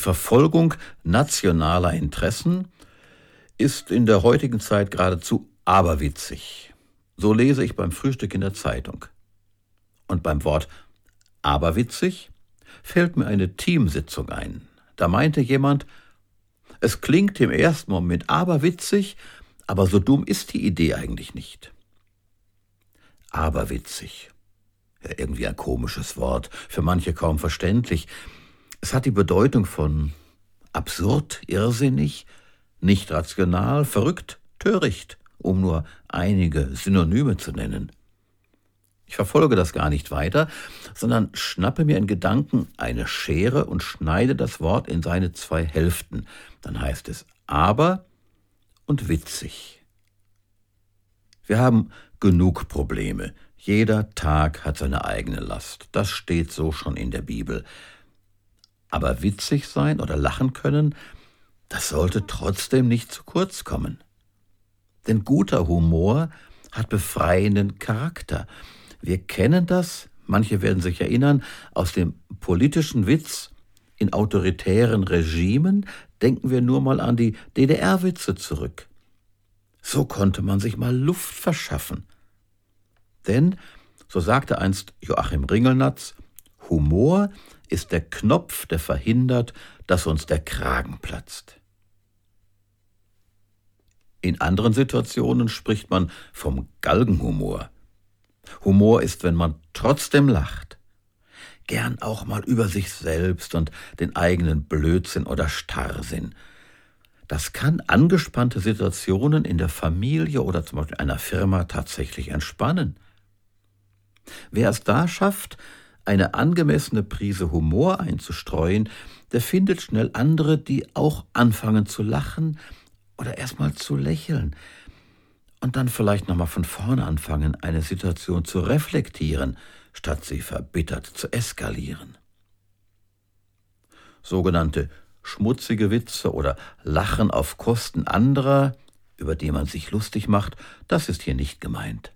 Verfolgung nationaler Interessen ist in der heutigen Zeit geradezu aberwitzig. So lese ich beim Frühstück in der Zeitung. Und beim Wort aberwitzig fällt mir eine Teamsitzung ein. Da meinte jemand, es klingt im ersten Moment aberwitzig, aber so dumm ist die Idee eigentlich nicht. Aberwitzig. Ja, irgendwie ein komisches Wort, für manche kaum verständlich. Es hat die Bedeutung von absurd, irrsinnig, nicht rational, verrückt, töricht, um nur einige Synonyme zu nennen. Ich verfolge das gar nicht weiter, sondern schnappe mir in Gedanken eine Schere und schneide das Wort in seine zwei Hälften. Dann heißt es aber und witzig. Wir haben genug Probleme. Jeder Tag hat seine eigene Last. Das steht so schon in der Bibel. Aber witzig sein oder lachen können, das sollte trotzdem nicht zu kurz kommen. Denn guter Humor hat befreienden Charakter. Wir kennen das, manche werden sich erinnern, aus dem politischen Witz in autoritären Regimen, denken wir nur mal an die DDR-Witze zurück. So konnte man sich mal Luft verschaffen. Denn, so sagte einst Joachim Ringelnatz, Humor ist der Knopf, der verhindert, dass uns der Kragen platzt. In anderen Situationen spricht man vom Galgenhumor. Humor ist, wenn man trotzdem lacht. Gern auch mal über sich selbst und den eigenen Blödsinn oder Starrsinn. Das kann angespannte Situationen in der Familie oder zum Beispiel einer Firma tatsächlich entspannen. Wer es da schafft, eine angemessene Prise Humor einzustreuen, der findet schnell andere, die auch anfangen zu lachen oder erstmal zu lächeln und dann vielleicht nochmal von vorne anfangen, eine Situation zu reflektieren, statt sie verbittert zu eskalieren. Sogenannte schmutzige Witze oder Lachen auf Kosten anderer, über die man sich lustig macht, das ist hier nicht gemeint.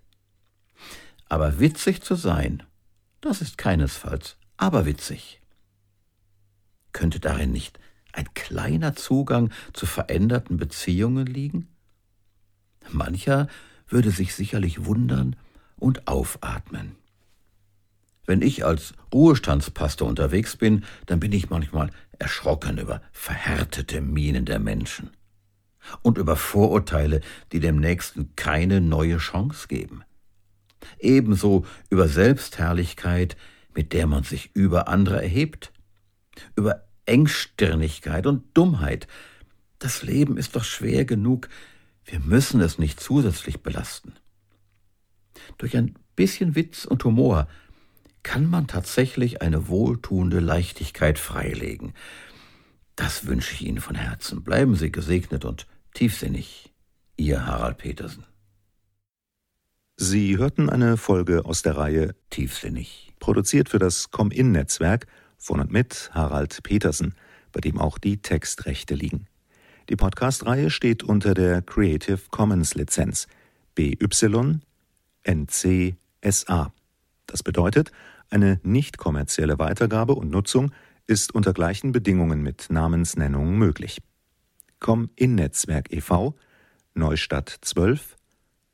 Aber witzig zu sein, das ist keinesfalls aberwitzig. Könnte darin nicht ein kleiner Zugang zu veränderten Beziehungen liegen? Mancher würde sich sicherlich wundern und aufatmen. Wenn ich als Ruhestandspastor unterwegs bin, dann bin ich manchmal erschrocken über verhärtete Mienen der Menschen und über Vorurteile, die dem Nächsten keine neue Chance geben. Ebenso über Selbstherrlichkeit, mit der man sich über andere erhebt, über Engstirnigkeit und Dummheit. Das Leben ist doch schwer genug, wir müssen es nicht zusätzlich belasten. Durch ein bisschen Witz und Humor kann man tatsächlich eine wohltuende Leichtigkeit freilegen. Das wünsche ich Ihnen von Herzen. Bleiben Sie gesegnet und tiefsinnig. Ihr Harald Petersen. Sie hörten eine Folge aus der Reihe Tiefsinnig, produziert für das Com-In-Netzwerk von und mit Harald Petersen, bei dem auch die Textrechte liegen. Die Podcast-Reihe steht unter der Creative Commons Lizenz BY NC SA. Das bedeutet, eine nicht kommerzielle Weitergabe und Nutzung ist unter gleichen Bedingungen mit Namensnennung möglich. Com in Netzwerk e.V. Neustadt 12